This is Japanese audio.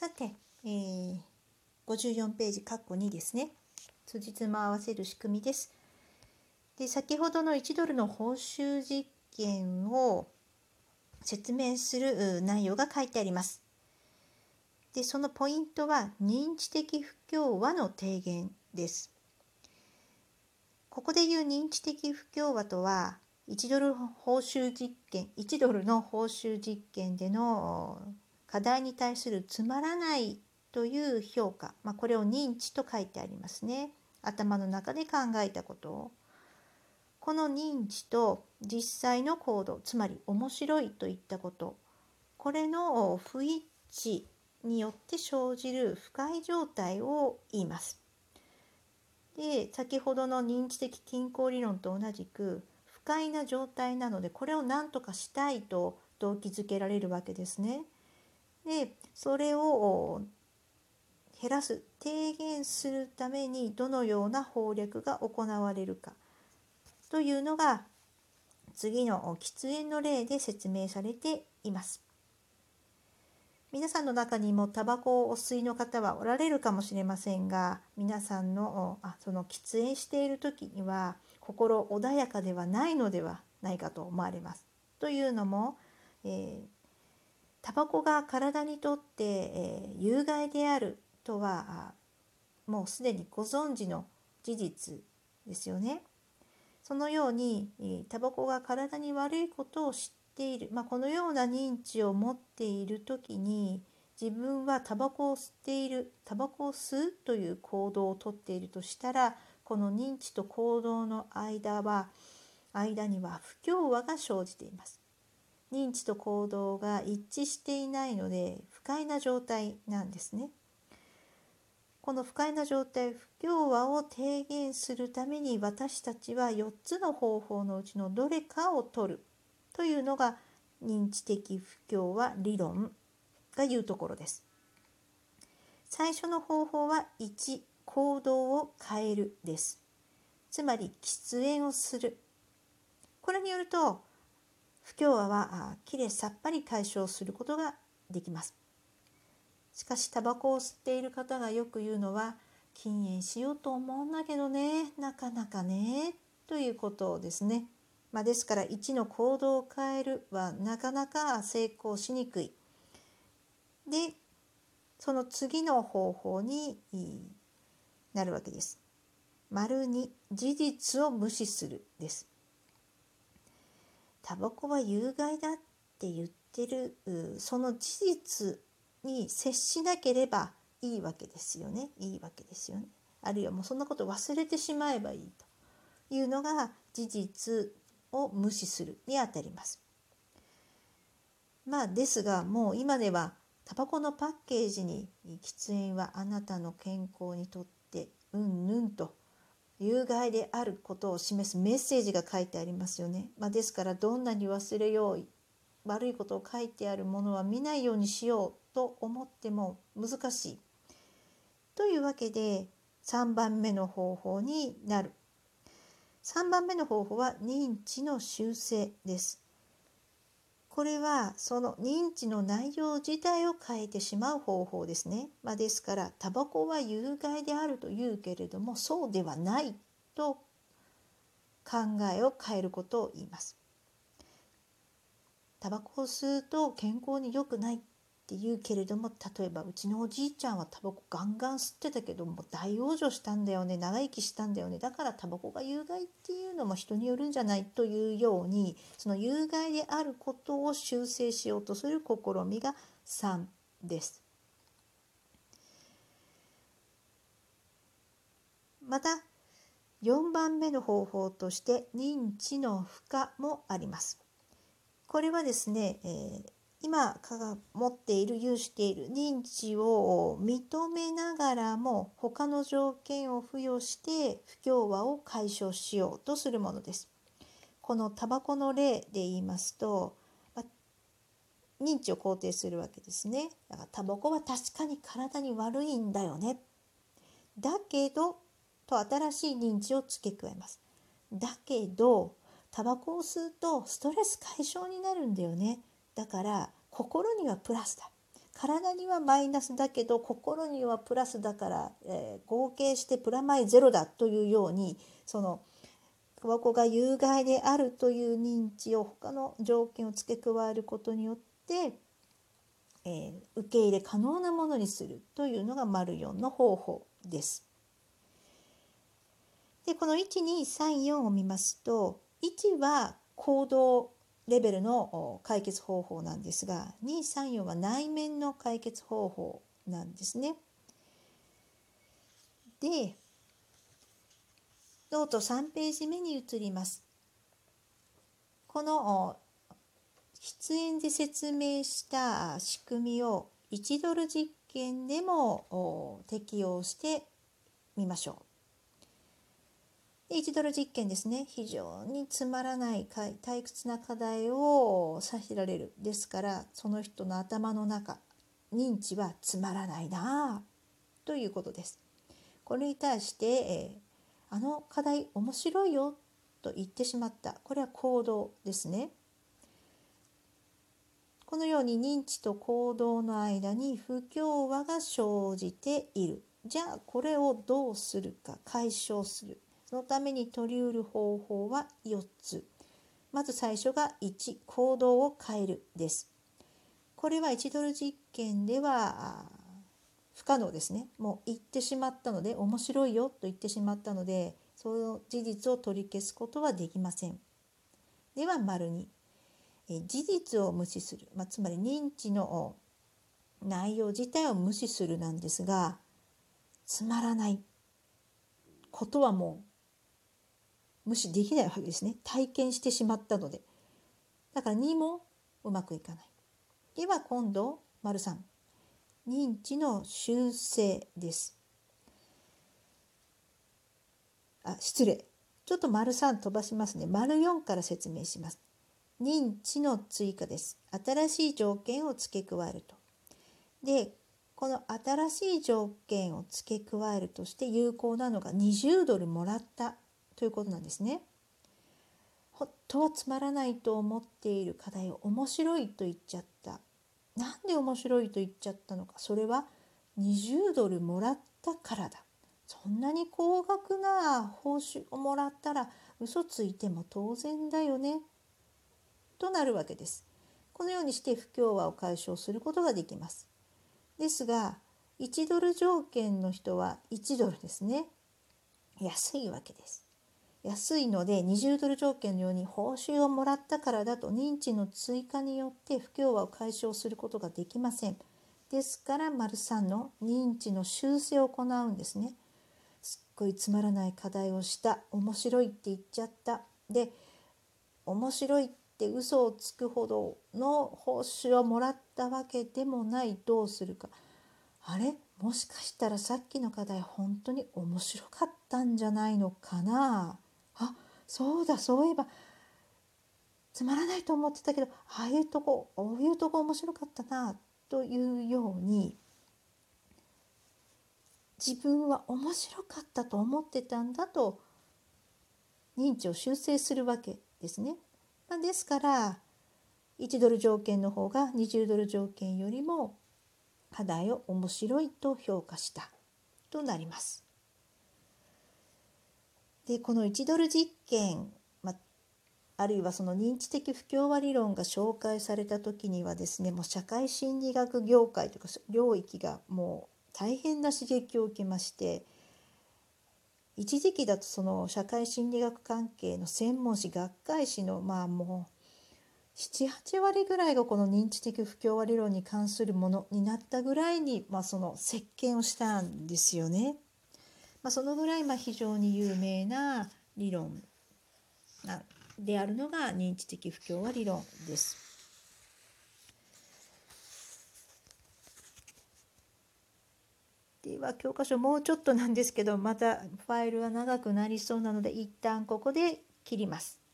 さて、えー、54ページ括弧2ですね。辻褄合わせる仕組みです。で先ほどの1ドルの報酬実験を説明する内容が書いてあります。でそのポイントは認知的不協和の提言です。ここでいう認知的不協和とは1ドル報酬実験1ドルの報酬実験での課題に対するつまらないという評価、まあ、これを認知と書いてありますね頭の中で考えたことをこの認知と実際の行動つまり面白いといったことこれの不一致によって生じる不快状態を言います。で先ほどの認知的均衡理論と同じく不快な状態なのでこれを何とかしたいと動機づけられるわけですね。でそれを減らす低減するためにどのような法略が行われるかというのが次の喫煙の例で説明されています。皆さんの中にもタバコをお吸いの方はおられるかもしれませんが皆さんのあその喫煙している時には心穏やかではないのではないかと思われます。というのも、えー、タバコが体にとって、えー、有害であるとはもうすでにご存知の事実ですよね。そのようにタバコが体に悪いことを知っている、まあ、このような認知を持っている時に自分はタバコを吸っているタバコを吸うという行動をとっているとしたらこの認知と行動の間は間には不協和が生じています。認知と行動が一致していないので不快な状態なんですね。この不快な状態不協和を低減するために私たちは4つの方法のうちのどれかを取るというのが認知的不協和理論が言うところです。最初の方法は1行動を変えるです。つまり喫煙をする。これによると不協和はきれいさっぱり解消することができます。しかしタバコを吸っている方がよく言うのは禁煙しようと思うんだけどねなかなかねということですね。まあ、ですから1の行動を変えるはなかなか成功しにくい。でその次の方法になるわけです。丸2事実を無視するです。タバコは有害だって言ってるその事実に接しなければいいわけですよね。いいわけですよね。あるいはもうそんなこと忘れてしまえばいいというのが事実を無視するにあたります。まあですがもう今ではタバコのパッケージに喫煙はあなたの健康にとってうんぬんと有害であることを示すメッセージが書いてありますよね。まあ、ですからどんなに忘れよう悪いことを書いてあるものは見ないようにしようと思っても難しい。というわけで3番目の方法になる。3番目の方法は認知の修正です。これはその認知の内容自体を変えてしまう方法ですね。まあ、ですからタバコは有害であるというけれどもそうではないと考えを変えることを言います。タバコを吸うと健康に良くないって言うけれども例えばうちのおじいちゃんはタバコガンガン吸ってたけども大往生したんだよね長生きしたんだよねだからタバコが有害っていうのも人によるんじゃないというようにその有害であることを修正しようとする試みが3です。また4番目の方法として認知の負荷もあります。これはですね、えー、今が持っている有している認知を認めながらも他の条件を付与して不協和を解消しようとするものです。このタバコの例で言いますと、認知を肯定するわけですね。だからタバコは確かに体に悪いんだよね。だけどと新しい認知を付け加えます。だけどタバコを吸うとストレス解消になるんだよねだから心にはプラスだ体にはマイナスだけど心にはプラスだから、えー、合計してプラマイゼロだというようにそのタバコが有害であるという認知を他の条件を付け加えることによって、えー、受け入れ可能なものにするというのが丸4の方法です。でこの1234を見ますと1は行動レベルの解決方法なんですが234は内面の解決方法なんですね。でノート3ページ目に移ります。この出演で説明した仕組みを1ドル実験でも適用してみましょう。1ドル実験ですね。非常につまらない退屈な課題をさせられる。ですからその人の頭の中認知はつまらないなということです。これに対して、えーあの課題面白いよと言ってしまった。これは行動ですね。このように認知と行動の間に不協和が生じている。じゃあこれをどうするか解消する。そのために取りうる方法は4つ。まず最初が1行動を変えるです。これは1ドル実験では不可能ですね。もう言ってしまったので面白いよと言ってしまったのでその事実を取り消すことはできません。では丸にえ事実を無視する、まあ、つまり認知の内容自体を無視するなんですがつまらないことはもう無視できないわけですね体験してしまったのでだから2もうまくいかないでは今度丸3認知の修正です。あ、失礼。ちょっと丸3飛ばしますね。丸4から説明します。認知の追加です。新しい条件を付け加えると。で、この新しい条件を付け加えるとして有効なのが20ドルもらったということなんですね。本当はつまらないと思っている課題を面白いと言っちゃった。なんで面白いと言っちゃったのかそれは20ドルもらったからだそんなに高額な報酬をもらったら嘘ついても当然だよねとなるわけです。このようにして不協和を解消することができます。ですが1ドル条件の人は1ドルですね安いわけです。安いので20ドル条件のように報酬をもらったからだと認知の追加によって不協和を解消することができません。ですから丸3の認知の修正を行うんですね。すっごいつまらない課題をした。面白いって言っちゃった。で面白いって嘘をつくほどの報酬をもらったわけでもない。どうするか。あれ？もしかしたらさっきの課題本当に面白かったんじゃないのかな？あそうだそういえばつまらないと思ってたけどああいうとここういうとこ面白かったなというように自分は面白かったと思ってたんだと認知を修正するわけですね。まあ、ですから1ドル条件の方が20ドル条件よりも課題を面白いと評価したとなります。でこの1ドル実験、まあるいはその認知的不協和理論が紹介された時にはですねもう社会心理学業界とか領域がもう大変な刺激を受けまして一時期だとその社会心理学関係の専門誌学会誌のまあもう78割ぐらいがこの認知的不協和理論に関するものになったぐらいに、まあ、その席巻をしたんですよね。まあ、そのぐらいまあ非常に有名な理論であるのが認知的不協和理論です。では教科書もうちょっとなんですけどまたファイルは長くなりそうなので一旦ここで切ります。